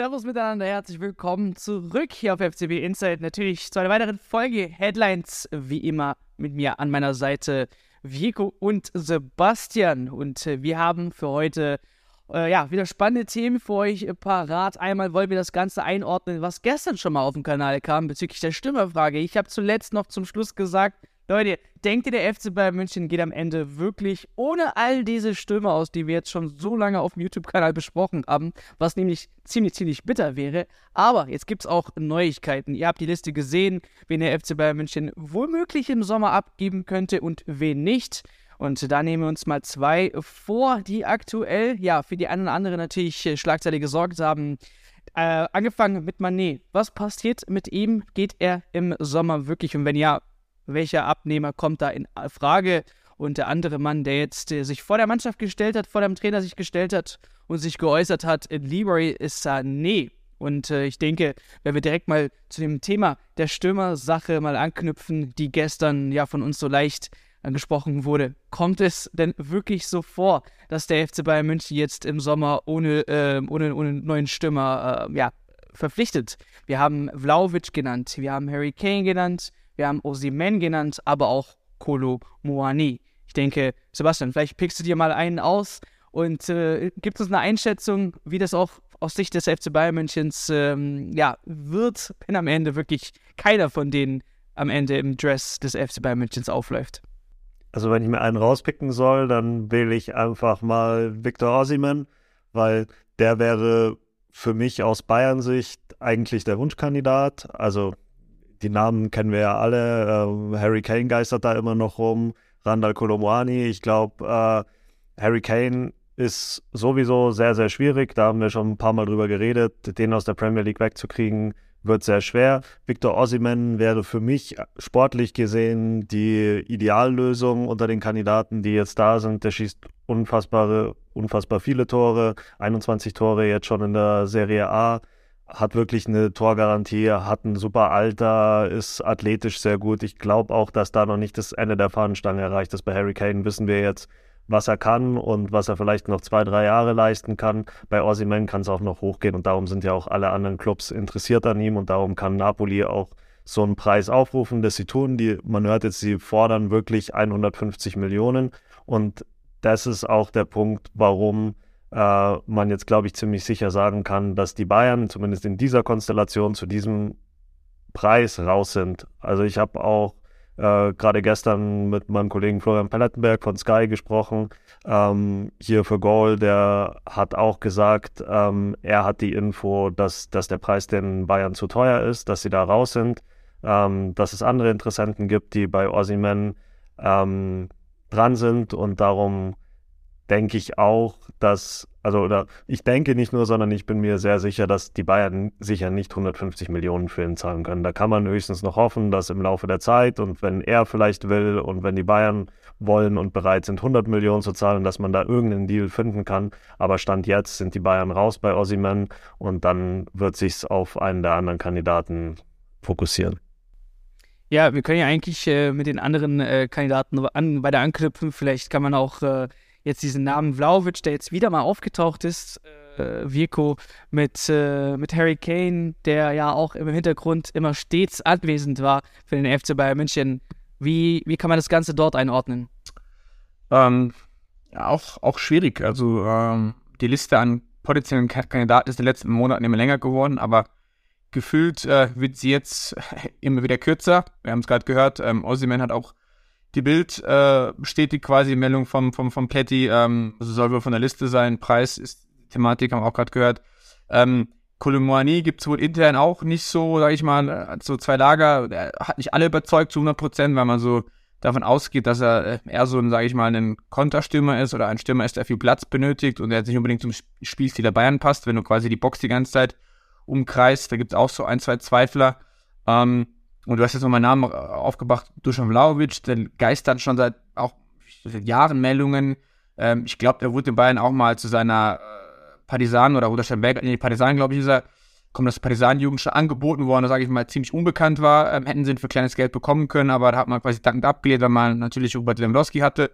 Servus miteinander, herzlich willkommen zurück hier auf FCB Insight. Natürlich zu einer weiteren Folge Headlines, wie immer mit mir an meiner Seite Vico und Sebastian. Und äh, wir haben für heute äh, ja, wieder spannende Themen für euch parat. Einmal wollen wir das Ganze einordnen, was gestern schon mal auf dem Kanal kam bezüglich der Stimmerfrage. Ich habe zuletzt noch zum Schluss gesagt, Leute, denkt ihr, der FC Bayern München geht am Ende wirklich ohne all diese Stürme aus, die wir jetzt schon so lange auf dem YouTube-Kanal besprochen haben, was nämlich ziemlich, ziemlich bitter wäre. Aber jetzt gibt es auch Neuigkeiten. Ihr habt die Liste gesehen, wen der FC Bayern München womöglich im Sommer abgeben könnte und wen nicht. Und da nehmen wir uns mal zwei vor, die aktuell, ja, für die einen oder andere natürlich äh, Schlagzeile gesorgt haben. Äh, angefangen mit Manet. Was passiert mit ihm? Geht er im Sommer wirklich? Und wenn ja, welcher Abnehmer kommt da in Frage. Und der andere Mann, der jetzt der sich vor der Mannschaft gestellt hat, vor dem Trainer sich gestellt hat und sich geäußert hat, Leroy Sané. Und äh, ich denke, wenn wir direkt mal zu dem Thema der Stürmer-Sache mal anknüpfen, die gestern ja von uns so leicht angesprochen wurde, kommt es denn wirklich so vor, dass der FC Bayern München jetzt im Sommer ohne, äh, ohne, ohne neuen Stürmer äh, ja, verpflichtet? Wir haben Vlaovic genannt, wir haben Harry Kane genannt, wir haben Osimen genannt, aber auch Kolo Moani. Ich denke, Sebastian, vielleicht pickst du dir mal einen aus und äh, gibt uns eine Einschätzung, wie das auch aus Sicht des FC Bayern Münchens ähm, ja, wird, wenn am Ende wirklich keiner von denen am Ende im Dress des FC Bayern Münchens aufläuft. Also wenn ich mir einen rauspicken soll, dann wähle ich einfach mal Victor Osimhen, weil der wäre für mich aus Bayern-Sicht eigentlich der Wunschkandidat. Also die Namen kennen wir ja alle. Äh, Harry Kane geistert da immer noch rum. Randall Colomwani. Ich glaube, äh, Harry Kane ist sowieso sehr, sehr schwierig. Da haben wir schon ein paar Mal drüber geredet. Den aus der Premier League wegzukriegen, wird sehr schwer. Victor Osimhen wäre für mich sportlich gesehen die Ideallösung unter den Kandidaten, die jetzt da sind. Der schießt unfassbare, unfassbar viele Tore. 21 Tore jetzt schon in der Serie A hat wirklich eine Torgarantie, hat ein super Alter, ist athletisch sehr gut. Ich glaube auch, dass da noch nicht das Ende der Fahnenstange erreicht ist. Bei Harry Kane wissen wir jetzt, was er kann und was er vielleicht noch zwei, drei Jahre leisten kann. Bei Osimhen kann es auch noch hochgehen und darum sind ja auch alle anderen Clubs interessiert an ihm und darum kann Napoli auch so einen Preis aufrufen, dass sie tun. Die, man hört jetzt, sie fordern wirklich 150 Millionen und das ist auch der Punkt, warum äh, man jetzt, glaube ich, ziemlich sicher sagen kann, dass die Bayern zumindest in dieser Konstellation zu diesem Preis raus sind. Also ich habe auch äh, gerade gestern mit meinem Kollegen Florian Palettenberg von Sky gesprochen, ähm, hier für Goal, der hat auch gesagt, ähm, er hat die Info, dass, dass der Preis den Bayern zu teuer ist, dass sie da raus sind, ähm, dass es andere Interessenten gibt, die bei Ossiman ähm, dran sind und darum denke ich auch, dass, also oder ich denke nicht nur, sondern ich bin mir sehr sicher, dass die Bayern sicher nicht 150 Millionen für ihn zahlen können. Da kann man höchstens noch hoffen, dass im Laufe der Zeit und wenn er vielleicht will und wenn die Bayern wollen und bereit sind, 100 Millionen zu zahlen, dass man da irgendeinen Deal finden kann. Aber Stand jetzt sind die Bayern raus bei Ossiman und dann wird sich's auf einen der anderen Kandidaten fokussieren. Ja, wir können ja eigentlich äh, mit den anderen äh, Kandidaten an, weiter anknüpfen. Vielleicht kann man auch äh, jetzt diesen Namen Vlaovic, der jetzt wieder mal aufgetaucht ist, äh, Virko, mit, äh, mit Harry Kane, der ja auch im Hintergrund immer stets anwesend war für den FC Bayern München. Wie, wie kann man das Ganze dort einordnen? Ähm, auch, auch schwierig. Also ähm, die Liste an potenziellen Kandidaten ist in den letzten Monaten immer länger geworden, aber gefühlt äh, wird sie jetzt immer wieder kürzer. Wir haben es gerade gehört, ähm, Ossiman hat auch die Bild äh, bestätigt quasi die Meldung vom, vom, vom Petty, ähm, also soll wohl von der Liste sein. Preis ist Thematik, haben wir auch gerade gehört. Ähm, Kolumani gibt es wohl intern auch nicht so, sag ich mal, äh, so zwei Lager. Er hat nicht alle überzeugt zu 100 Prozent, weil man so davon ausgeht, dass er äh, eher so ein, sag ich mal, ein Konterstürmer ist oder ein Stürmer ist, der viel Platz benötigt und der nicht unbedingt zum Spielstil der Bayern passt, wenn du quasi die Box die ganze Zeit umkreist. Da gibt es auch so ein, zwei Zweifler. Ähm, und du hast jetzt nochmal Namen aufgebracht, Dusan Vlaovic, der geistert schon seit auch seit Jahren Meldungen. Ähm, ich glaube, der wurde in Bayern auch mal zu seiner äh, Partisan oder Rudersteinberg, nee, Partisan, glaube ich, ist er, kommt das Partisan-Jugend schon angeboten worden, das sage ich mal ziemlich unbekannt war. Ähm, hätten sie ihn für kleines Geld bekommen können, aber da hat man quasi dankend abgelehnt, weil man natürlich Robert Lewandowski hatte.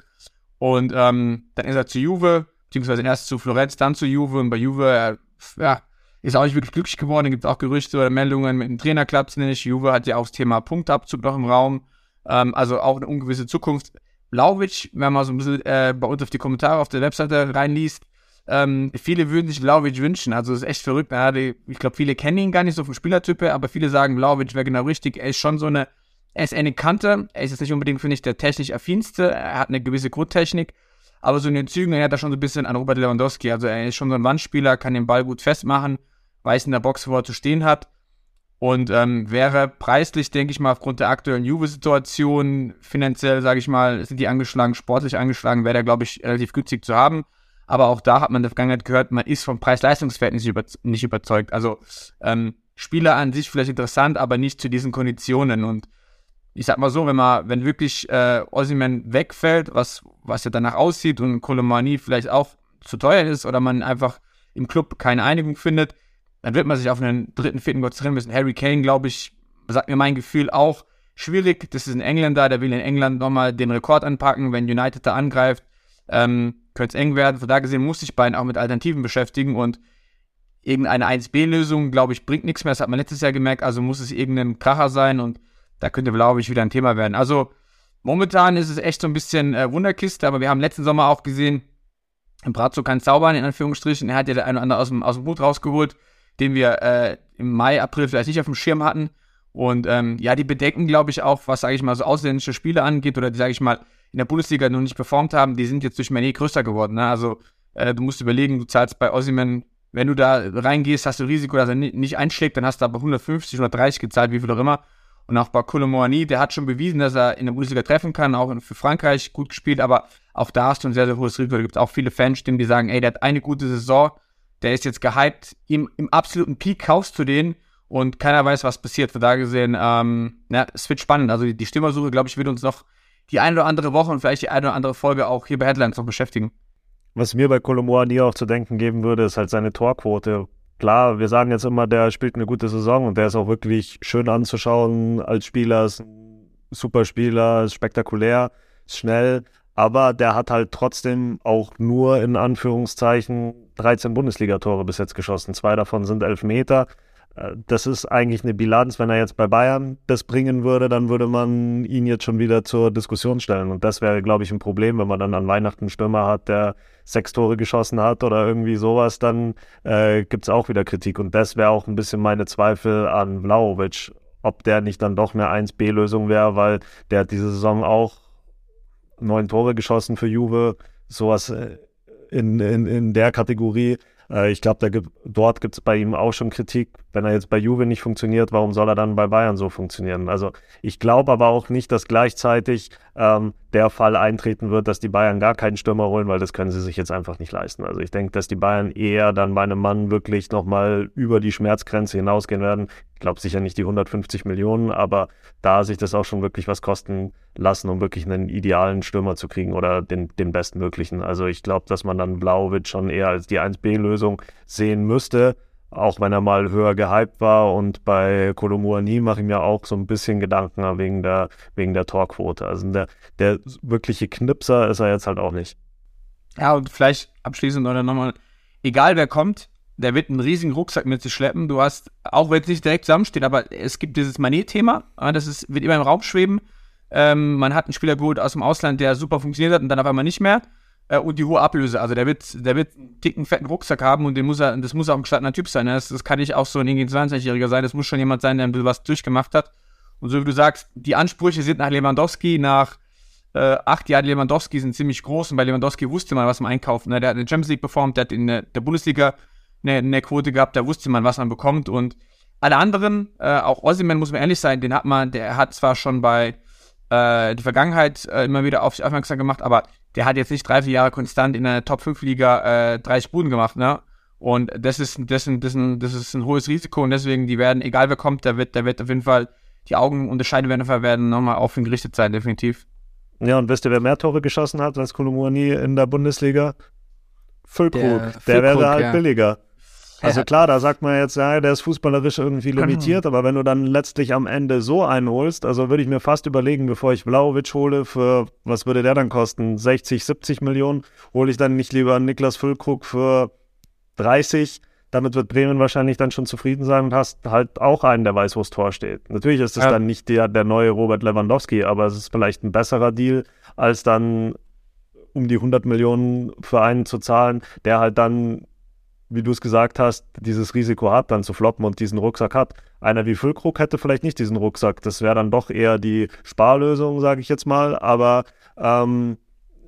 Und ähm, dann ist er zu Juve, beziehungsweise erst zu Florenz, dann zu Juve und bei Juve, äh, ja, ist auch nicht wirklich glücklich geworden. Da gibt es auch Gerüchte oder Meldungen mit dem Trainer klappt es nicht. Juve hat ja auch das Thema Punktabzug noch im Raum. Ähm, also auch eine ungewisse Zukunft. Vlaovic, wenn man so ein bisschen äh, bei uns auf die Kommentare auf der Webseite reinliest, ähm, viele würden sich Vlaovic wünschen. Also das ist echt verrückt. ich glaube, viele kennen ihn gar nicht so vom Spielertype, aber viele sagen, Vlaovic wäre genau richtig. Er ist schon so eine, er ist eine Kante. Er ist jetzt nicht unbedingt, finde ich, der technisch affinste. Er hat eine gewisse Grundtechnik. Aber so in den Zügen erinnert er schon so ein bisschen an Robert Lewandowski. Also er ist schon so ein Wandspieler, kann den Ball gut festmachen, weiß in der Box, wo er zu stehen hat. Und ähm, wäre preislich, denke ich mal, aufgrund der aktuellen Juve-Situation, finanziell, sage ich mal, sind die angeschlagen, sportlich angeschlagen, wäre der, glaube ich, relativ günstig zu haben. Aber auch da hat man in der Vergangenheit gehört, man ist vom Preis-Leistungsverhältnis nicht, über, nicht überzeugt. Also ähm, Spieler an sich vielleicht interessant, aber nicht zu diesen Konditionen. Und ich sag mal so, wenn man, wenn wirklich äh, Ossiman wegfällt, was, was ja danach aussieht und Kolomani vielleicht auch zu teuer ist oder man einfach im Club keine Einigung findet, dann wird man sich auf einen dritten, vierten Gott müssen. Harry Kane, glaube ich, sagt mir mein Gefühl auch schwierig. Das ist ein Engländer, der will in England nochmal den Rekord anpacken, wenn United da angreift. Ähm, könnte es eng werden. Von da gesehen muss sich Bayern auch mit Alternativen beschäftigen und irgendeine 1B-Lösung, glaube ich, bringt nichts mehr. Das hat man letztes Jahr gemerkt. Also muss es irgendein Kracher sein und da könnte, glaube ich, wieder ein Thema werden. Also momentan ist es echt so ein bisschen äh, Wunderkiste, aber wir haben letzten Sommer auch gesehen, Brazzo kann zaubern, in Anführungsstrichen. Er hat ja der eine oder andere aus dem, aus dem Hut rausgeholt den wir äh, im Mai, April vielleicht nicht auf dem Schirm hatten. Und ähm, ja, die bedecken, glaube ich, auch, was, sage ich mal, so ausländische Spiele angeht oder die, sage ich mal, in der Bundesliga noch nicht performt haben, die sind jetzt durch Mané größer geworden. Ne? Also äh, du musst überlegen, du zahlst bei Ossiman, wenn du da reingehst, hast du Risiko, dass er nicht einschlägt, dann hast du aber 150, 130 gezahlt, wie viel auch immer. Und auch bei Kolomoani, der hat schon bewiesen, dass er in der Bundesliga treffen kann, auch für Frankreich gut gespielt, aber auch da hast du ein sehr, sehr hohes Risiko. Da gibt es auch viele Fanstimmen, die sagen, ey, der hat eine gute Saison, der ist jetzt gehypt, im, im absoluten Peak kaufst du den und keiner weiß, was passiert. Von da gesehen, ähm, ja, es wird spannend. Also die, die Stimmersuche, glaube ich, wird uns noch die eine oder andere Woche und vielleicht die eine oder andere Folge auch hier bei Headlines noch beschäftigen. Was mir bei Colomoa nie auch zu denken geben würde, ist halt seine Torquote. Klar, wir sagen jetzt immer, der spielt eine gute Saison und der ist auch wirklich schön anzuschauen als Spieler, ist ein super Spieler, ist spektakulär, ist schnell, aber der hat halt trotzdem auch nur in Anführungszeichen 13 Bundesligatore bis jetzt geschossen. Zwei davon sind Elfmeter. Äh, das ist eigentlich eine Bilanz. Wenn er jetzt bei Bayern das bringen würde, dann würde man ihn jetzt schon wieder zur Diskussion stellen. Und das wäre, glaube ich, ein Problem, wenn man dann an Weihnachten einen Stürmer hat, der sechs Tore geschossen hat oder irgendwie sowas, dann äh, gibt es auch wieder Kritik. Und das wäre auch ein bisschen meine Zweifel an Vlaovic, ob der nicht dann doch eine 1B-Lösung wäre, weil der hat diese Saison auch neun Tore geschossen für Juve, sowas äh, in, in, in der Kategorie. Äh, ich glaube, gibt, dort gibt es bei ihm auch schon Kritik. Wenn er jetzt bei Juve nicht funktioniert, warum soll er dann bei Bayern so funktionieren? Also ich glaube aber auch nicht, dass gleichzeitig ähm, der Fall eintreten wird, dass die Bayern gar keinen Stürmer holen, weil das können sie sich jetzt einfach nicht leisten. Also ich denke, dass die Bayern eher dann bei einem Mann wirklich nochmal über die Schmerzgrenze hinausgehen werden. Ich glaube sicher nicht die 150 Millionen, aber da sich das auch schon wirklich was kosten lassen, um wirklich einen idealen Stürmer zu kriegen oder den, den bestmöglichen. Also ich glaube, dass man dann Blaovic schon eher als die 1B-Lösung sehen müsste auch wenn er mal höher gehypt war. Und bei Kolomuani mache ich mir auch so ein bisschen Gedanken wegen der, wegen der Torquote. Also der, der wirkliche Knipser ist er jetzt halt auch nicht. Ja, und vielleicht abschließend oder nochmal, egal wer kommt, der wird einen riesigen Rucksack mit sich schleppen. Du hast, auch wenn es nicht direkt zusammensteht, aber es gibt dieses Manet-Thema, das ist, wird immer im Raum schweben. Ähm, man hat einen Spieler geholt aus dem Ausland, der super funktioniert hat und dann auf einmal nicht mehr äh, und die hohe Ablöse. Also der wird, der wird einen dicken, fetten Rucksack haben und den muss er, das muss auch ein gestandener Typ sein. Ne? Das, das kann nicht auch so ein 20-Jähriger sein. Das muss schon jemand sein, der ein bisschen was durchgemacht hat. Und so wie du sagst, die Ansprüche sind nach Lewandowski, nach äh, acht Jahren Lewandowski sind ziemlich groß und bei Lewandowski wusste man, was man einkauft. Ne? Der hat in der Champions League performt, der hat in der, der Bundesliga eine, eine, Quote gehabt, da wusste man, was man bekommt. Und alle anderen, äh, auch Ossiman, muss man ehrlich sein, den hat man, der hat zwar schon bei äh, die Vergangenheit äh, immer wieder auf sich aufmerksam gemacht, aber der hat jetzt nicht drei, vier Jahre konstant in der Top 5 Liga äh, 30 Buden gemacht, ne? Und das ist, das, ist, das, ist ein, das ist ein hohes Risiko und deswegen, die werden, egal wer kommt, der wird, der wird auf jeden Fall, die Augen und die Scheinwerfer werden nochmal auf ihn gerichtet sein, definitiv. Ja, und wisst ihr, wer mehr Tore geschossen hat als Kolomouani in der Bundesliga? Füllkrug. Der, der wäre halt ja. billiger. Also klar, da sagt man jetzt, ja, der ist fußballerisch irgendwie genau. limitiert, aber wenn du dann letztlich am Ende so einholst, also würde ich mir fast überlegen, bevor ich Vlaovic hole, für was würde der dann kosten? 60, 70 Millionen? Hole ich dann nicht lieber Niklas Füllkrug für 30? damit wird Bremen wahrscheinlich dann schon zufrieden sein und hast halt auch einen, der weiß, wo das Tor steht. Natürlich ist es ja. dann nicht der, der neue Robert Lewandowski, aber es ist vielleicht ein besserer Deal, als dann um die 100 Millionen für einen zu zahlen, der halt dann, wie du es gesagt hast, dieses Risiko hat, dann zu floppen und diesen Rucksack hat. Einer wie Füllkrug hätte vielleicht nicht diesen Rucksack. Das wäre dann doch eher die Sparlösung, sage ich jetzt mal. Aber ähm,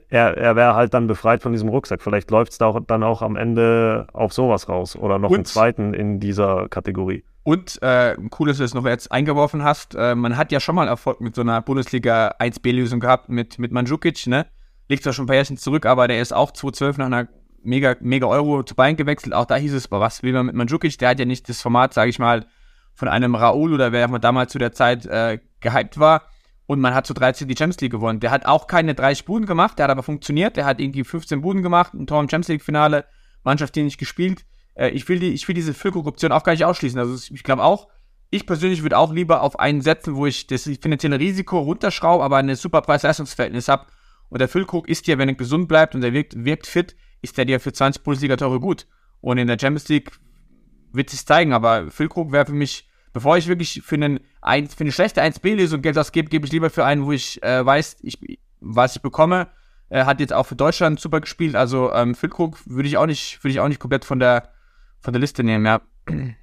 er, er wäre halt dann befreit von diesem Rucksack. Vielleicht läuft es da dann auch am Ende auf sowas raus oder noch und, einen zweiten in dieser Kategorie. Und äh, cool, dass du das noch jetzt eingeworfen hast. Äh, man hat ja schon mal Erfolg mit so einer Bundesliga 1B-Lösung gehabt mit, mit Mandzukic, ne? Liegt zwar schon ein paar Jährchen zurück, aber der ist auch 2012 nach einer mega, mega Euro zu Bayern gewechselt. Auch da hieß es, was will man mit Mandzukic? Der hat ja nicht das Format, sage ich mal, von einem Raoul oder wer damals zu der Zeit äh, gehypt war und man hat zu 13 die Champions League gewonnen. Der hat auch keine 30 Buden gemacht, der hat aber funktioniert. Der hat irgendwie 15 Buden gemacht, ein Tor im Champions League Finale, Mannschaft, die nicht gespielt. Äh, ich, will die, ich will diese Füllkorruption auch gar nicht ausschließen. Also ich glaube auch, ich persönlich würde auch lieber auf einen setzen, wo ich das finanzielle Risiko runterschraube, aber ein super Preis-Leistungsverhältnis habe. Und der Füllkrug ist ja, wenn er gesund bleibt und er wirkt, wirkt fit, ist der dir für 20 Bundesliga-Tore gut. Und in der Champions League wird es zeigen, aber Füllkrug wäre für mich bevor ich wirklich für, einen, ein, für eine schlechte 1B-Lösung Geld ausgebe, gebe ich lieber für einen, wo ich äh, weiß, ich, was ich bekomme. Er hat jetzt auch für Deutschland super gespielt. Also ähm, Füllkrug würde ich auch nicht, würde ich auch nicht komplett von der von der Liste nehmen, ja.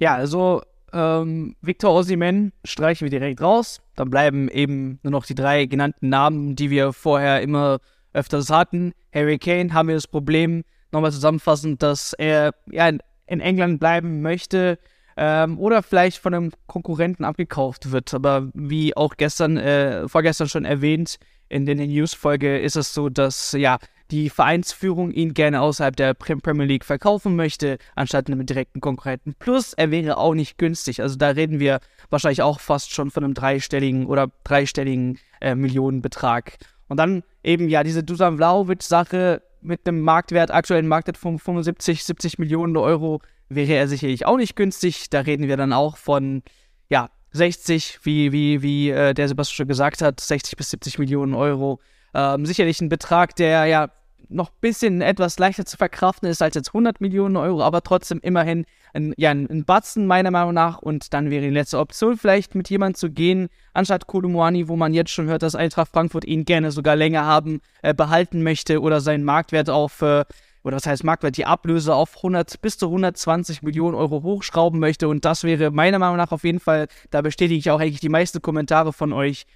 Ja, also ähm, Victor Osimen streichen wir direkt raus. Dann bleiben eben nur noch die drei genannten Namen, die wir vorher immer öfters hatten. Harry Kane haben wir das Problem, nochmal zusammenfassend, dass er ja in, England bleiben möchte ähm, oder vielleicht von einem Konkurrenten abgekauft wird. Aber wie auch gestern, äh, vorgestern schon erwähnt, in der News-Folge ist es so, dass ja die Vereinsführung ihn gerne außerhalb der Premier League verkaufen möchte, anstatt einem direkten Konkurrenten. Plus, er wäre auch nicht günstig. Also da reden wir wahrscheinlich auch fast schon von einem dreistelligen oder dreistelligen äh, Millionenbetrag. Und dann eben ja diese Dusan Vlaovic-Sache mit einem Marktwert, aktuellen Marktwert von 75, 70 Millionen Euro wäre er sicherlich auch nicht günstig. Da reden wir dann auch von, ja, 60, wie, wie, wie äh, der Sebastian schon gesagt hat, 60 bis 70 Millionen Euro. Ähm, sicherlich ein Betrag, der ja noch ein bisschen etwas leichter zu verkraften ist als jetzt 100 Millionen Euro, aber trotzdem immerhin ein, ja, ein Batzen meiner Meinung nach. Und dann wäre die letzte Option vielleicht mit jemandem zu gehen, anstatt Kolumani, wo man jetzt schon hört, dass Eintracht Frankfurt ihn gerne sogar länger haben, äh, behalten möchte oder seinen Marktwert auf äh, oder das heißt Marktwert, die Ablöse auf 100 bis zu 120 Millionen Euro hochschrauben möchte. Und das wäre meiner Meinung nach auf jeden Fall, da bestätige ich auch eigentlich die meisten Kommentare von euch,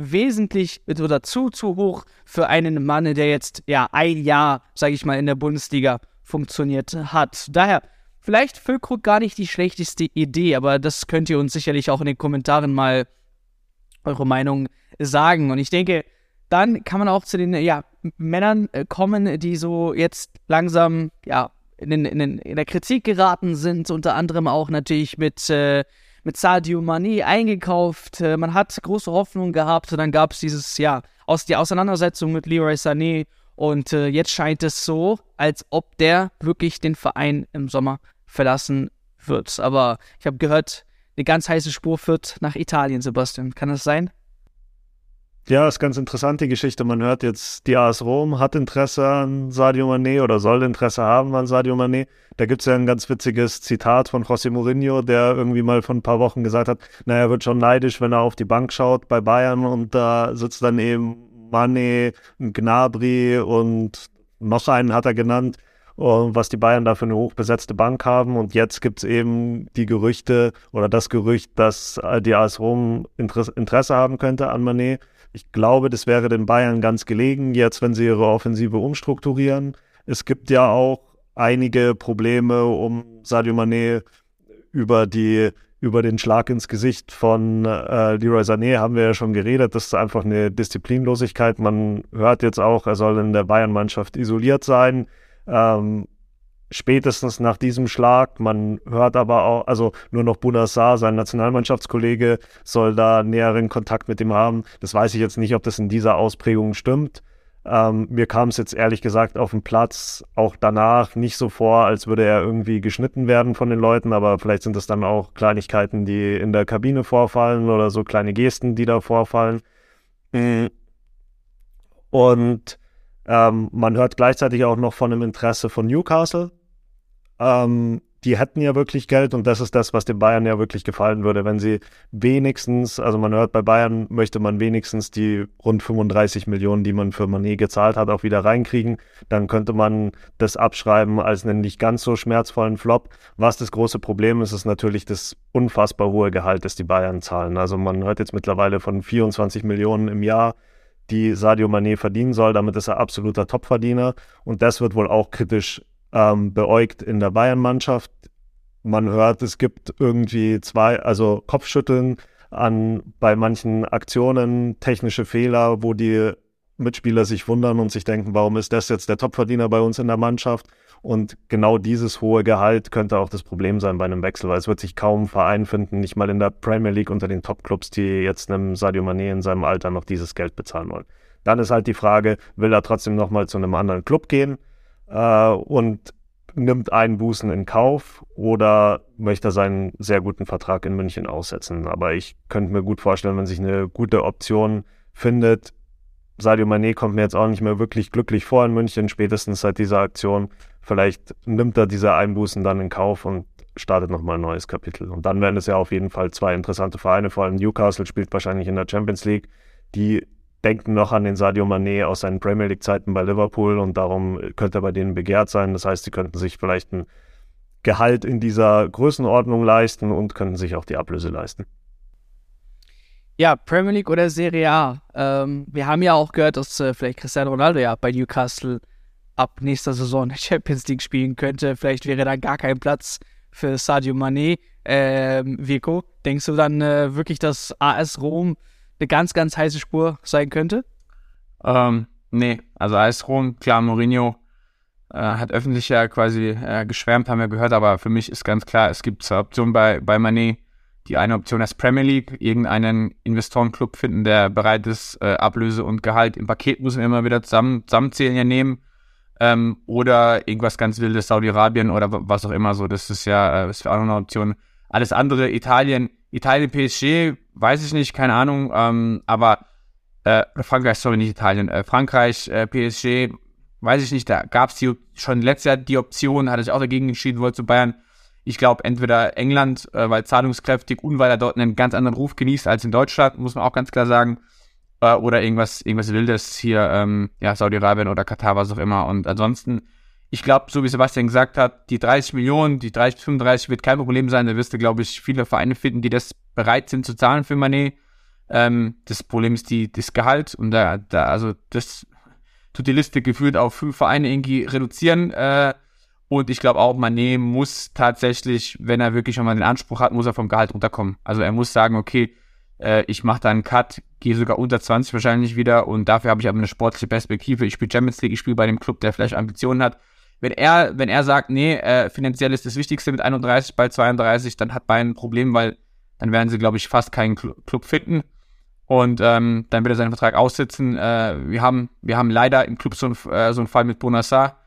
wesentlich oder zu, zu hoch für einen Mann, der jetzt ja ein Jahr, sage ich mal, in der Bundesliga funktioniert hat. Daher vielleicht Füllkrug gar nicht die schlechteste Idee, aber das könnt ihr uns sicherlich auch in den Kommentaren mal eure Meinung sagen. Und ich denke, dann kann man auch zu den ja, Männern äh, kommen, die so jetzt langsam ja, in, in, in, der Kritik geraten sind, unter anderem auch natürlich mit, äh, mit Sadio Mani eingekauft. Äh, man hat große Hoffnung gehabt und dann gab es dieses, ja, aus die Auseinandersetzung mit Leroy Sané und äh, jetzt scheint es so, als ob der wirklich den Verein im Sommer verlassen wird. Aber ich habe gehört, eine ganz heiße Spur führt nach Italien, Sebastian. Kann das sein? Ja, ist ganz interessant, die Geschichte. Man hört jetzt, die AS Rom hat Interesse an Sadio Mané oder soll Interesse haben an Sadio Mané. Da gibt es ja ein ganz witziges Zitat von José Mourinho, der irgendwie mal vor ein paar Wochen gesagt hat, naja, er wird schon neidisch, wenn er auf die Bank schaut bei Bayern und da sitzt dann eben Mané, Gnabry und noch einen hat er genannt, was die Bayern da für eine hochbesetzte Bank haben. Und jetzt gibt es eben die Gerüchte oder das Gerücht, dass die AS Rom Interesse haben könnte an Mané. Ich glaube, das wäre den Bayern ganz gelegen, jetzt, wenn sie ihre Offensive umstrukturieren. Es gibt ja auch einige Probleme um Sadio Mané über die über den Schlag ins Gesicht von äh, Leroy Sané haben wir ja schon geredet. Das ist einfach eine Disziplinlosigkeit. Man hört jetzt auch, er soll in der Bayern-Mannschaft isoliert sein. Ähm, spätestens nach diesem Schlag. Man hört aber auch, also nur noch Bunassar, sein Nationalmannschaftskollege, soll da näheren Kontakt mit ihm haben. Das weiß ich jetzt nicht, ob das in dieser Ausprägung stimmt. Ähm, mir kam es jetzt ehrlich gesagt auf dem Platz auch danach nicht so vor, als würde er irgendwie geschnitten werden von den Leuten, aber vielleicht sind es dann auch Kleinigkeiten, die in der Kabine vorfallen oder so kleine Gesten, die da vorfallen. Mm. Und ähm, man hört gleichzeitig auch noch von einem Interesse von Newcastle, Ähm, die hätten ja wirklich Geld und das ist das, was den Bayern ja wirklich gefallen würde, wenn sie wenigstens, also man hört, bei Bayern möchte man wenigstens die rund 35 Millionen, die man für Manet gezahlt hat, auch wieder reinkriegen. Dann könnte man das abschreiben als einen nicht ganz so schmerzvollen Flop. Was das große Problem ist, ist natürlich das unfassbar hohe Gehalt, das die Bayern zahlen. Also man hört jetzt mittlerweile von 24 Millionen im Jahr die Sadio Mané verdienen soll. Damit ist er absoluter Topverdiener. Und das wird wohl auch kritisch ähm, beäugt in der Bayern-Mannschaft. Man hört, es gibt irgendwie zwei, also Kopfschütteln an bei manchen Aktionen, technische Fehler, wo die Mitspieler sich wundern und sich denken, warum ist das jetzt der Topverdiener bei uns in der Mannschaft? Und genau dieses hohe Gehalt könnte auch das Problem sein bei einem Wechsel, weil es wird sich kaum ein Verein finden, nicht mal in der Premier League unter den Topclubs, die jetzt einem Sadio Mané in seinem Alter noch dieses Geld bezahlen wollen. Dann ist halt die Frage, will er trotzdem nochmal zu einem anderen Club gehen? Äh, und nimmt Einbußen in Kauf oder möchte seinen sehr guten Vertrag in München aussetzen. Aber ich könnte mir gut vorstellen, wenn sich eine gute Option findet. Sadio Mané kommt mir jetzt auch nicht mehr wirklich glücklich vor in München, spätestens seit dieser Aktion. Vielleicht nimmt er diese Einbußen dann in Kauf und startet nochmal ein neues Kapitel. Und dann wären es ja auf jeden Fall zwei interessante Vereine, vor allem Newcastle spielt wahrscheinlich in der Champions League, die denken noch an den Sadio Mané aus seinen Premier League-Zeiten bei Liverpool und darum könnte er bei denen begehrt sein. Das heißt, sie könnten sich vielleicht ein Gehalt in dieser Größenordnung leisten und könnten sich auch die Ablöse leisten. Ja, Premier League oder Serie A. Ähm, wir haben ja auch gehört, dass äh, vielleicht Cristiano Ronaldo ja bei Newcastle ab nächster Saison Champions League spielen könnte. Vielleicht wäre da gar kein Platz für Sadio Mané. Ähm, Vico, denkst du dann äh, wirklich, dass AS Rom eine ganz, ganz heiße Spur sein könnte? Ähm, nee, also AS Rom, klar, Mourinho äh, hat öffentlich ja quasi äh, geschwärmt, haben wir gehört, aber für mich ist ganz klar, es gibt zwei Optionen bei, bei Mané. Die eine Option ist Premier League, irgendeinen Investorenclub finden, der bereit ist, äh, Ablöse und Gehalt im Paket müssen wir immer wieder zusammen, zusammenzählen ja nehmen. Ähm, oder irgendwas ganz Wildes, Saudi-Arabien oder was auch immer so. Das ist ja, äh, wäre auch noch eine Option. Alles andere, Italien, Italien PSG, weiß ich nicht, keine Ahnung, ähm, aber äh, Frankreich, sorry, nicht Italien, äh, Frankreich, äh, PSG, weiß ich nicht, da gab es schon letztes Jahr die Option, hatte ich auch dagegen entschieden, wollte zu Bayern. Ich glaube, entweder England, äh, weil zahlungskräftig und weil er dort einen ganz anderen Ruf genießt als in Deutschland, muss man auch ganz klar sagen. Äh, oder irgendwas, irgendwas Wildes hier, ähm, ja, Saudi-Arabien oder Katar, was auch immer. Und ansonsten ich glaube, so wie Sebastian gesagt hat, die 30 Millionen, die 30 bis 35 wird kein Problem sein. Da wirst du, glaube ich, viele Vereine finden, die das bereit sind zu zahlen für Manet. Ähm, das Problem ist die, das Gehalt und da, da, also das tut die Liste gefühlt auf fünf Vereine irgendwie reduzieren. Äh, und ich glaube auch, Manet muss tatsächlich, wenn er wirklich schon den Anspruch hat, muss er vom Gehalt runterkommen. Also er muss sagen, okay, äh, ich mache da einen Cut, gehe sogar unter 20 wahrscheinlich wieder und dafür habe ich aber eine sportliche Perspektive. Ich spiele Champions League, ich spiele bei dem Club, der vielleicht Ambitionen hat wenn er, wenn er sagt, nee, äh, finanziell ist das Wichtigste mit 31 bei 32, dann hat Bayern ein Problem, weil dann werden sie, glaube ich, fast keinen Club finden. Und ähm, dann wird er seinen Vertrag aussitzen. Äh, wir, haben, wir haben leider im Club so, ein, äh, so einen Fall mit Bonassar.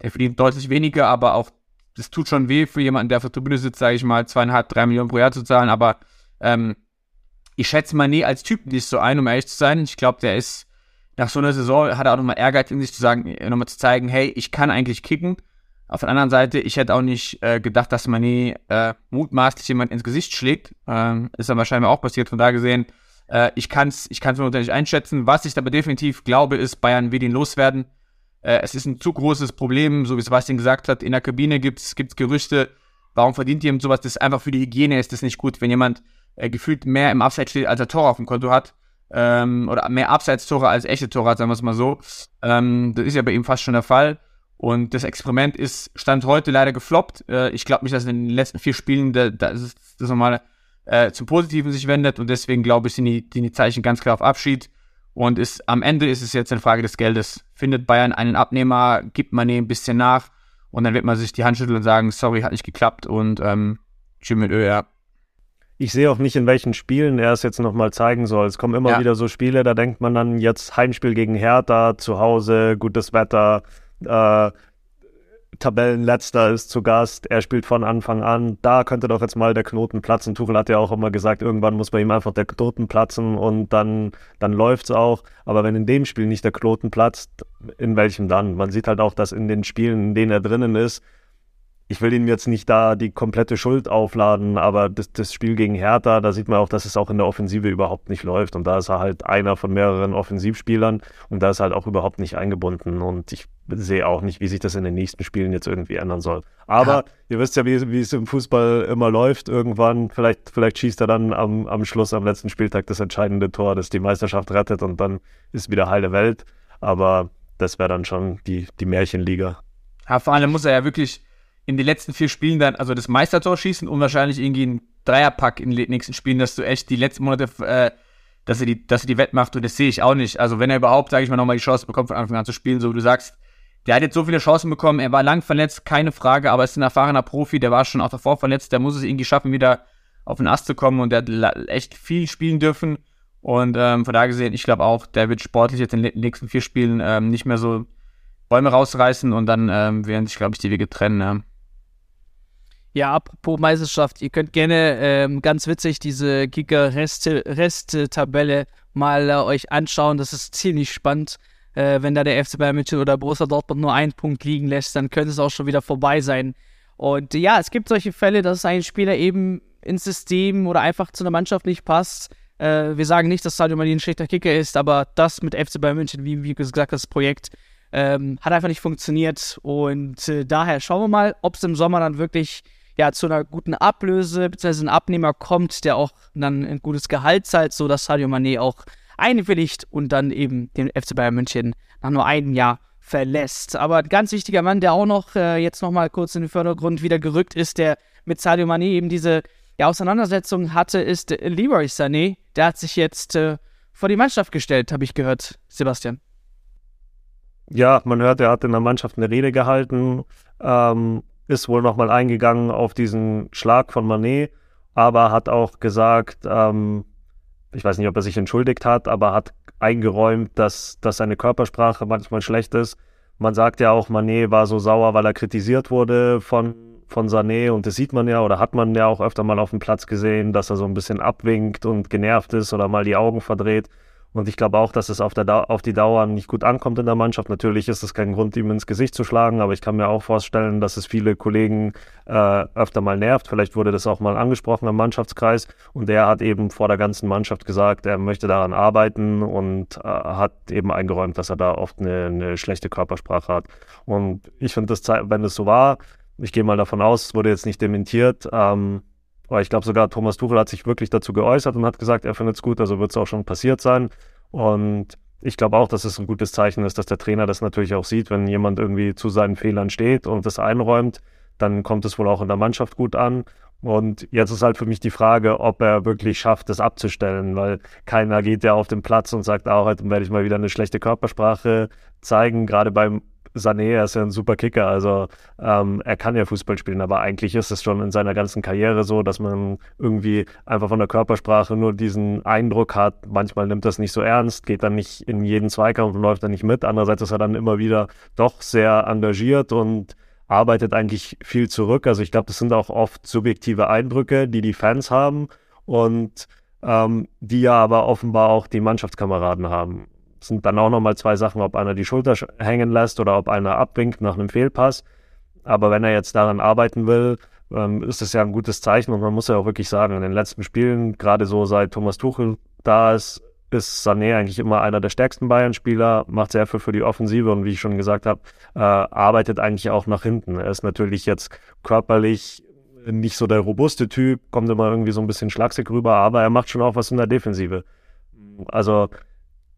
Der verdient deutlich weniger, aber auch das tut schon weh für jemanden, der auf der Tribüne sitzt, sage ich mal, zweieinhalb, drei Millionen pro Jahr zu zahlen. Aber ähm, ich schätze mal nie als Typ nicht so ein, um ehrlich zu sein. Ich glaube, der ist nach so einer Saison hat er auch nochmal Ehrgeiz in sich zu sagen, äh, nochmal zu zeigen, hey, ich kann eigentlich kicken. Auf der anderen Seite, ich hätte auch nicht äh, gedacht, dass Mané äh, mutmaßlich jemand ins Gesicht schlägt. Ähm, ist dann wahrscheinlich auch passiert. Von da gesehen, äh, ich kann es ich kann's nicht einschätzen. Was ich aber definitiv glaube, ist, Bayern will ihn loswerden. Äh, es ist ein zu großes Problem, so wie Sebastian gesagt hat. In der Kabine gibt es Gerüchte, warum verdient jemand sowas? Das ist einfach für die Hygiene ist das nicht gut, wenn jemand äh, gefühlt mehr im Abseits steht, als er Tor auf dem Konto hat ähm, oder mehr Abseits-Tore als echte Tore sagen wir es mal so. Ähm, das ist ja bei ihm fast schon der Fall. Und das Experiment ist Stand heute leider gefloppt. Äh, ich glaube nicht, dass in den letzten vier Spielen da, da ist das nochmal äh, zum Positiven sich wendet und deswegen glaube ich, sind die, sind die Zeichen ganz klar auf Abschied. Und ist, am Ende ist es jetzt eine Frage des Geldes. Findet Bayern einen Abnehmer, gibt man ein bisschen nach und dann wird man sich die Hand schütteln und sagen, sorry, hat nicht geklappt und ähm, tschüss mit Ö, ja. Ich sehe auch nicht, in welchen Spielen er es jetzt nochmal zeigen soll. Es kommen immer ja. wieder so Spiele, da denkt man dann jetzt Heimspiel gegen Hertha, zu Hause, gutes Wetter, äh, Tabellenletzter ist zu Gast, er spielt von Anfang an. Da könnte doch jetzt mal der Knoten platzen. Tuchel hat ja auch immer gesagt, irgendwann muss bei ihm einfach der Knoten platzen und dann, dann läuft es auch. Aber wenn in dem Spiel nicht der Knoten platzt, in welchem dann? Man sieht halt auch, dass in den Spielen, in denen er drinnen ist, ich will ihm jetzt nicht da die komplette Schuld aufladen, aber das, das, Spiel gegen Hertha, da sieht man auch, dass es auch in der Offensive überhaupt nicht läuft. Und da ist er halt einer von mehreren Offensivspielern und da ist er halt auch überhaupt nicht eingebunden. Und ich sehe auch nicht, wie sich das in den nächsten Spielen jetzt irgendwie ändern soll. Aber ja. ihr wisst ja, wie, wie, es im Fußball immer läuft. Irgendwann, vielleicht, vielleicht schießt er dann am, am Schluss, am letzten Spieltag das entscheidende Tor, das die Meisterschaft rettet und dann ist wieder heile Welt. Aber das wäre dann schon die, die Märchenliga. Ja, vor allem muss er ja wirklich in den letzten vier Spielen dann, also das Meistertor schießen und wahrscheinlich irgendwie ein Dreierpack in den nächsten Spielen, dass du echt die letzten Monate, äh, dass er die, dass er die Wettmacht und das sehe ich auch nicht. Also wenn er überhaupt, sage ich mal, nochmal die Chance bekommt, von Anfang an zu spielen, so wie du sagst, der hat jetzt so viele Chancen bekommen, er war lang verletzt, keine Frage, aber ist ein erfahrener Profi, der war schon auch davor verletzt, der muss es irgendwie schaffen, wieder auf den Ast zu kommen und der hat echt viel spielen dürfen. Und ähm, von daher gesehen, ich glaube auch, der wird sportlich jetzt in den nächsten vier Spielen ähm, nicht mehr so Bäume rausreißen und dann ähm, werden sich, glaube ich, die Wege trennen. Ja. Ja, apropos Meisterschaft, ihr könnt gerne ähm, ganz witzig diese Kicker-Rest-Tabelle mal äh, euch anschauen. Das ist ziemlich spannend. Äh, wenn da der FC Bayern München oder Borussia Dortmund nur einen Punkt liegen lässt, dann könnte es auch schon wieder vorbei sein. Und äh, ja, es gibt solche Fälle, dass ein Spieler eben ins System oder einfach zu einer Mannschaft nicht passt. Äh, wir sagen nicht, dass Sadio Mani ein schlechter Kicker ist, aber das mit FC Bayern München, wie, wie gesagt, das Projekt ähm, hat einfach nicht funktioniert. Und äh, daher schauen wir mal, ob es im Sommer dann wirklich ja, zu einer guten Ablöse bzw. ein Abnehmer kommt, der auch dann ein gutes Gehalt zahlt, sodass Sadio Mané auch einwilligt und dann eben den FC Bayern München nach nur einem Jahr verlässt. Aber ein ganz wichtiger Mann, der auch noch äh, jetzt nochmal kurz in den Vordergrund wieder gerückt ist, der mit Sadio Mané eben diese ja, Auseinandersetzung hatte, ist Leroy Sané. Der hat sich jetzt äh, vor die Mannschaft gestellt, habe ich gehört, Sebastian. Ja, man hört, er hat in der Mannschaft eine Rede gehalten. Ähm, ist wohl nochmal eingegangen auf diesen Schlag von Manet, aber hat auch gesagt, ähm, ich weiß nicht, ob er sich entschuldigt hat, aber hat eingeräumt, dass, dass seine Körpersprache manchmal schlecht ist. Man sagt ja auch, Manet war so sauer, weil er kritisiert wurde von, von Sané und das sieht man ja oder hat man ja auch öfter mal auf dem Platz gesehen, dass er so ein bisschen abwinkt und genervt ist oder mal die Augen verdreht. Und ich glaube auch, dass es auf, der auf die Dauer nicht gut ankommt in der Mannschaft. Natürlich ist es kein Grund, ihm ins Gesicht zu schlagen, aber ich kann mir auch vorstellen, dass es viele Kollegen äh, öfter mal nervt. Vielleicht wurde das auch mal angesprochen am Mannschaftskreis. Und er hat eben vor der ganzen Mannschaft gesagt, er möchte daran arbeiten und äh, hat eben eingeräumt, dass er da oft eine, eine schlechte Körpersprache hat. Und ich finde, wenn es so war, ich gehe mal davon aus, es wurde jetzt nicht dementiert, ähm, ich glaube sogar, Thomas Tuchel hat sich wirklich dazu geäußert und hat gesagt, er findet es gut, also wird es auch schon passiert sein. Und ich glaube auch, dass es ein gutes Zeichen ist, dass der Trainer das natürlich auch sieht, wenn jemand irgendwie zu seinen Fehlern steht und das einräumt, dann kommt es wohl auch in der Mannschaft gut an. Und jetzt ist halt für mich die Frage, ob er wirklich schafft, das abzustellen, weil keiner geht ja auf den Platz und sagt, ah, heute werde ich mal wieder eine schlechte Körpersprache zeigen. Gerade beim Sané, ist ja ein super Kicker, also ähm, er kann ja Fußball spielen, aber eigentlich ist es schon in seiner ganzen Karriere so, dass man irgendwie einfach von der Körpersprache nur diesen Eindruck hat, manchmal nimmt das nicht so ernst, geht dann nicht in jeden Zweikampf und läuft dann nicht mit. Andererseits ist er dann immer wieder doch sehr engagiert und arbeitet eigentlich viel zurück. Also ich glaube, das sind auch oft subjektive Eindrücke, die die Fans haben und ähm, die ja aber offenbar auch die Mannschaftskameraden haben sind dann auch nochmal zwei Sachen, ob einer die Schulter hängen lässt oder ob einer abwinkt nach einem Fehlpass. Aber wenn er jetzt daran arbeiten will, ähm, ist es ja ein gutes Zeichen und man muss ja auch wirklich sagen, in den letzten Spielen, gerade so seit Thomas Tuchel da ist, ist Sané eigentlich immer einer der stärksten Bayern-Spieler, macht sehr viel für die Offensive und wie ich schon gesagt habe, äh, arbeitet eigentlich auch nach hinten. Er ist natürlich jetzt körperlich nicht so der robuste Typ, kommt immer irgendwie so ein bisschen schlaksig rüber, aber er macht schon auch was in der Defensive. Also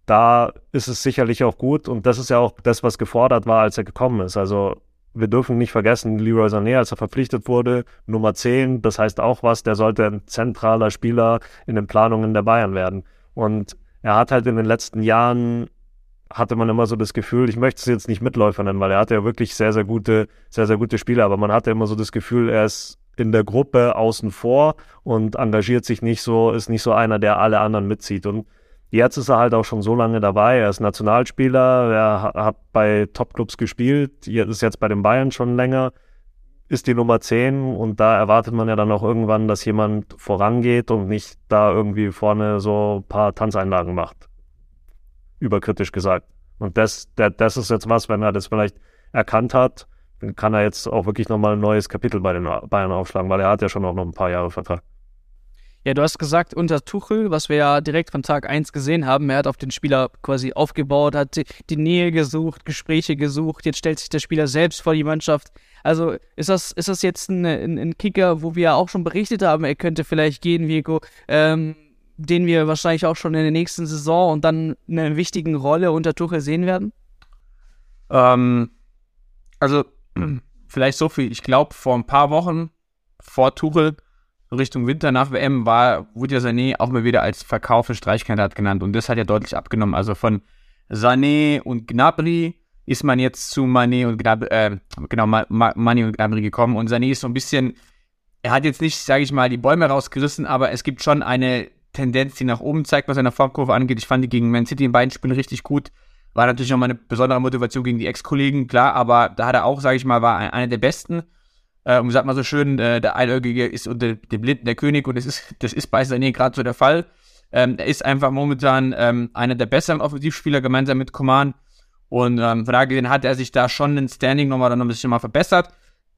da ist es sicherlich auch gut und das ist ja auch das, was gefordert war, als er gekommen ist. Also wir dürfen nicht vergessen, Leroy Sané, als er verpflichtet wurde, Nummer 10, das heißt auch was, der sollte ein zentraler Spieler in den Planungen der Bayern werden. Und er hat halt in den letzten Jahren hatte man immer so das Gefühl, ich möchte es jetzt nicht Mitläufer nennen, weil er hatte ja wirklich sehr, sehr gute, sehr, sehr gute Spieler, aber man hatte immer so das Gefühl, er ist in der Gruppe außen vor und engagiert sich nicht so, ist nicht so einer, der alle anderen mitzieht. Und Jetzt ist er halt auch schon so lange dabei. Er ist Nationalspieler, er hat bei Topclubs gespielt, ist jetzt bei den Bayern schon länger, ist die Nummer 10 und da erwartet man ja dann auch irgendwann, dass jemand vorangeht und nicht da irgendwie vorne so ein paar Tanzeinlagen macht. Überkritisch gesagt. Und das, das ist jetzt was, wenn er das vielleicht erkannt hat, dann kann er jetzt auch wirklich nochmal ein neues Kapitel bei den Bayern aufschlagen, weil er hat ja schon auch noch ein paar Jahre Vertrag. Ja, du hast gesagt, unter Tuchel, was wir ja direkt von Tag 1 gesehen haben, er hat auf den Spieler quasi aufgebaut, hat die, Nähe gesucht, Gespräche gesucht, jetzt stellt sich der Spieler selbst vor die Mannschaft. Also ist das, ist das jetzt ein, ein, ein Kicker, wo wir auch schon berichtet haben, er könnte vielleicht gehen, Vico, ähm, den wir wahrscheinlich auch schon in der nächsten Saison und dann in einer wichtigen Rolle unter Tuchel sehen werden? Ähm, also vielleicht so viel. Ich glaube, vor ein paar Wochen vor Tuchel Richtung Winter nach WM war, wurde ja Sané auch mal wieder als Verkauf für Streichkandidat genannt und das hat ja deutlich abgenommen. Also von Sané und Gnabry ist man jetzt zu Mané und Gnabry, äh, genau, Mané und Gnabry gekommen und Sané ist so ein bisschen, er hat jetzt nicht, sage ich mal, die Bäume rausgerissen, aber es gibt schon eine Tendenz, die nach oben zeigt, was seine Formkurve angeht. Ich fand die gegen Man City in beiden Spielen richtig gut. War natürlich nochmal eine besondere Motivation gegen die Ex-Kollegen, klar, aber da hat er auch, sage ich mal, war einer der Besten. Äh, sagt mal so schön, äh, der Einäugige ist unter dem Blinden der König und das ist, das ist bei Sané gerade so der Fall. Ähm, er ist einfach momentan ähm, einer der besseren Offensivspieler gemeinsam mit Coman. Und ähm, von daher gesehen hat er sich da schon ein Standing nochmal dann noch ein bisschen mal verbessert.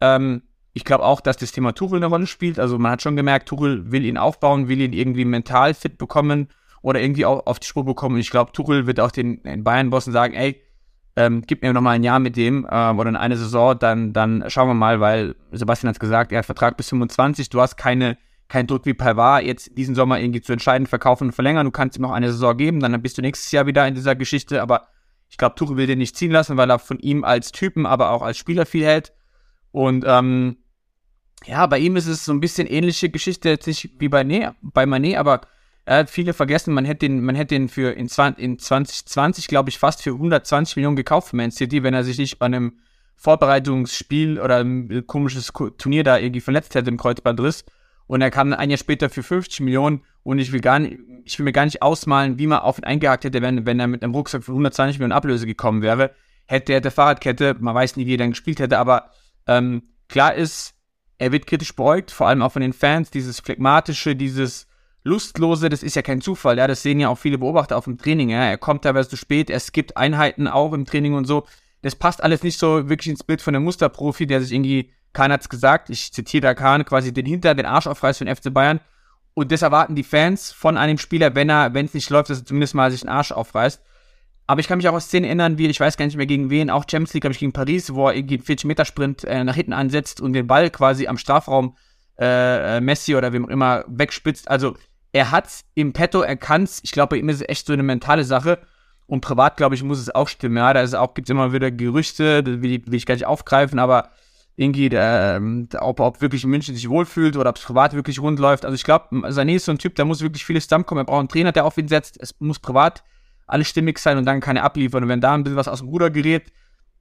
Ähm, ich glaube auch, dass das Thema Tuchel eine Rolle spielt. Also man hat schon gemerkt, Tuchel will ihn aufbauen, will ihn irgendwie mental fit bekommen oder irgendwie auch auf die Spur bekommen. Und ich glaube, Tuchel wird auch den, den Bayern-Bossen sagen, ey, ähm, gib mir noch mal ein Jahr mit dem ähm, oder eine Saison, dann, dann schauen wir mal, weil Sebastian hat gesagt, er hat Vertrag bis 25, du hast keine, keinen Druck wie Pavard, jetzt diesen Sommer irgendwie zu entscheiden, verkaufen und verlängern, du kannst ihm noch eine Saison geben, dann bist du nächstes Jahr wieder in dieser Geschichte, aber ich glaube, Tuchel will den nicht ziehen lassen, weil er von ihm als Typen, aber auch als Spieler viel hält. Und ähm, ja, bei ihm ist es so ein bisschen ähnliche Geschichte, jetzt nicht wie bei, nee, bei Mané, aber er hat viele vergessen, man hätte den, man hätte den für in, 20, in 2020, glaube ich, fast für 120 Millionen gekauft für Man City, wenn er sich nicht bei einem Vorbereitungsspiel oder ein komisches Turnier da irgendwie verletzt hätte im Kreuzbandriss. Und er kam ein Jahr später für 50 Millionen und ich will gar nicht, ich will mir gar nicht ausmalen, wie man auf ihn eingehakt hätte, wenn, wenn er mit einem Rucksack für 120 Millionen Ablöse gekommen wäre. Hätte er der Fahrradkette, man weiß nie, wie er dann gespielt hätte, aber ähm, klar ist, er wird kritisch beäugt, vor allem auch von den Fans, dieses Phlegmatische, dieses Lustlose, das ist ja kein Zufall, ja, das sehen ja auch viele Beobachter auf dem Training, ja, er kommt teilweise zu spät, er skippt Einheiten auch im Training und so. Das passt alles nicht so wirklich ins Bild von einem Musterprofi, der sich irgendwie, Kahn hat's gesagt, ich zitiere da Kahn, quasi den Hinter, den Arsch aufreißt für den FC Bayern. Und das erwarten die Fans von einem Spieler, wenn er, wenn es nicht läuft, dass er zumindest mal sich den Arsch aufreißt. Aber ich kann mich auch an Szenen erinnern, wie, ich weiß gar nicht mehr gegen wen, auch Champions League, glaube ich, gegen Paris, wo er irgendwie einen 40-Meter-Sprint äh, nach hinten ansetzt und den Ball quasi am Strafraum äh, Messi oder wem auch immer wegspitzt. Also er hat im Petto, er kann's. Ich glaube, bei ihm ist es echt so eine mentale Sache. Und privat, glaube ich, muss es auch stimmen. Ja, da ist auch, gibt immer wieder Gerüchte, die will, ich gar nicht aufgreifen, aber irgendwie, äh, ob, ob wirklich München sich wohlfühlt oder ob es privat wirklich rund läuft. Also ich glaube, Sané ist so ein Typ, da muss wirklich vieles zusammenkommen. Er braucht einen Trainer, der auf ihn setzt. Es muss privat alles stimmig sein und dann kann er abliefern. Und wenn da ein bisschen was aus dem Ruder gerät,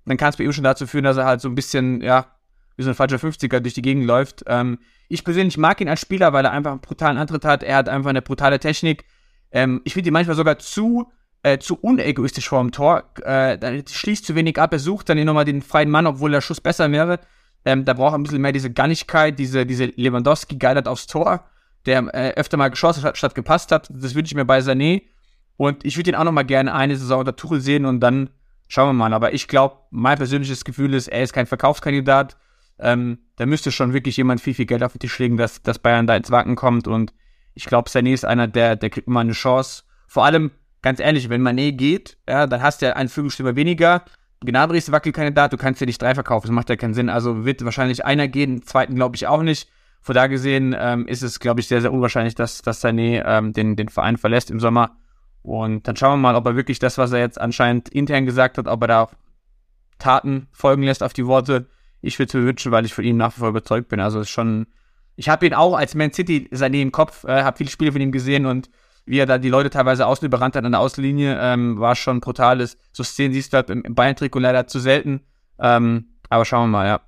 dann kann es bei ihm schon dazu führen, dass er halt so ein bisschen, ja, wie so ein falscher 50er durch die Gegend läuft. Ähm, ich persönlich mag ihn als Spieler, weil er einfach einen brutalen Antritt hat. Er hat einfach eine brutale Technik. Ähm, ich finde ihn manchmal sogar zu, äh, zu unegoistisch vor dem Tor. Äh, er schließt zu wenig ab. Er sucht dann nochmal den freien Mann, obwohl der Schuss besser wäre. Ähm, da braucht er ein bisschen mehr diese Gannigkeit, diese, diese Lewandowski-Geilheit aufs Tor, der äh, öfter mal geschossen hat, statt gepasst hat. Das wünsche ich mir bei Sané. Und ich würde ihn auch nochmal gerne eine Saison unter Tuchel sehen und dann schauen wir mal. Aber ich glaube, mein persönliches Gefühl ist, er ist kein Verkaufskandidat. Ähm, da müsste schon wirklich jemand viel, viel Geld auf den Tisch legen, dass, dass Bayern da ins Wacken kommt. Und ich glaube, Sané ist einer, der, der kriegt immer eine Chance. Vor allem, ganz ehrlich, wenn Mané geht, ja, dann hast du ja einen Flügelstürmer weniger. Gnabry ist Wackelkandidat, du kannst ja nicht drei verkaufen, das macht ja keinen Sinn. Also wird wahrscheinlich einer gehen, den zweiten glaube ich auch nicht. Von da gesehen ähm, ist es, glaube ich, sehr, sehr unwahrscheinlich, dass, dass Sané ähm, den, den Verein verlässt im Sommer. Und dann schauen wir mal, ob er wirklich das, was er jetzt anscheinend intern gesagt hat, ob er da Taten folgen lässt auf die Worte ich würde es mir wünschen, weil ich von ihm nach wie vor überzeugt bin. Also es ist schon, ich habe ihn auch als Man City seine im Kopf, äh, habe viele Spiele von ihm gesehen und wie er da die Leute teilweise außen überrannt hat an der Außenlinie, ähm, war schon brutales. So Szenen siehst du halt im, im Bayern-Trikot leider zu selten. Ähm, aber schauen wir mal, ja.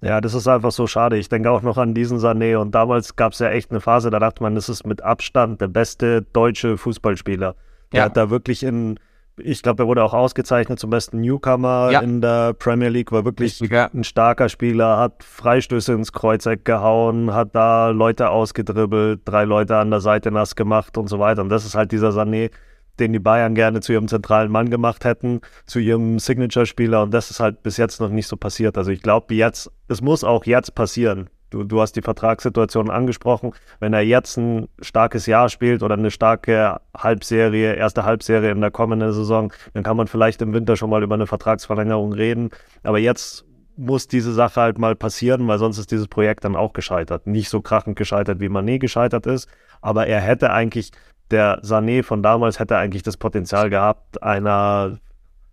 Ja, das ist einfach so schade. Ich denke auch noch an diesen Sané und damals gab es ja echt eine Phase, da dachte man, das ist mit Abstand der beste deutsche Fußballspieler. Der ja. hat da wirklich in ich glaube, er wurde auch ausgezeichnet zum besten Newcomer ja. in der Premier League, war wirklich ja. ein starker Spieler, hat Freistöße ins Kreuzeck gehauen, hat da Leute ausgedribbelt, drei Leute an der Seite nass gemacht und so weiter. Und das ist halt dieser Sané, den die Bayern gerne zu ihrem zentralen Mann gemacht hätten, zu ihrem Signature-Spieler. Und das ist halt bis jetzt noch nicht so passiert. Also ich glaube, jetzt, es muss auch jetzt passieren. Du, du hast die Vertragssituation angesprochen. Wenn er jetzt ein starkes Jahr spielt oder eine starke Halbserie, erste Halbserie in der kommenden Saison, dann kann man vielleicht im Winter schon mal über eine Vertragsverlängerung reden. Aber jetzt muss diese Sache halt mal passieren, weil sonst ist dieses Projekt dann auch gescheitert. Nicht so krachend gescheitert, wie Mané gescheitert ist, aber er hätte eigentlich, der Sané von damals hätte eigentlich das Potenzial gehabt, einer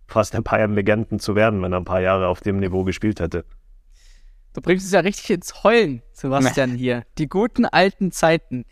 fast der Bayern-Legenden zu werden, wenn er ein paar Jahre auf dem Niveau gespielt hätte. Du bringst es ja richtig ins Heulen, Sebastian, nee. hier. Die guten alten Zeiten.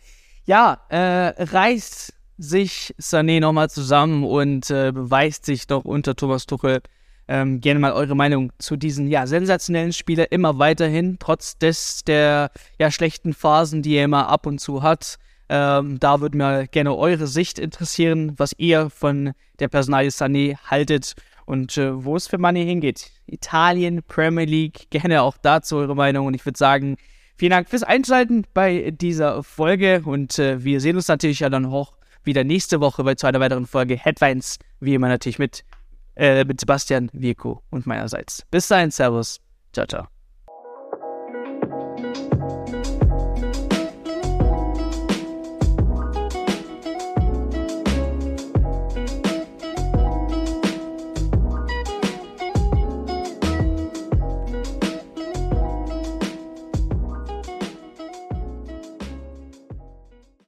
Ja, äh, reißt sich Sané nochmal zusammen und äh, beweist sich doch unter Thomas Tuchel. Ähm, gerne mal eure Meinung zu diesen ja, sensationellen Spieler immer weiterhin, trotz des der ja, schlechten Phasen, die er immer ab und zu hat. Ähm, da würde mir gerne eure Sicht interessieren, was ihr von der Personalie Sané haltet und äh, wo es für Money hingeht. Italien, Premier League, gerne auch dazu eure Meinung. Und ich würde sagen, vielen Dank fürs Einschalten bei dieser Folge. Und äh, wir sehen uns natürlich ja dann auch wieder nächste Woche bei zu einer weiteren Folge Headlines. Wie immer natürlich mit, äh, mit Sebastian, Virko und meinerseits. Bis dahin, Servus. Ciao, ciao.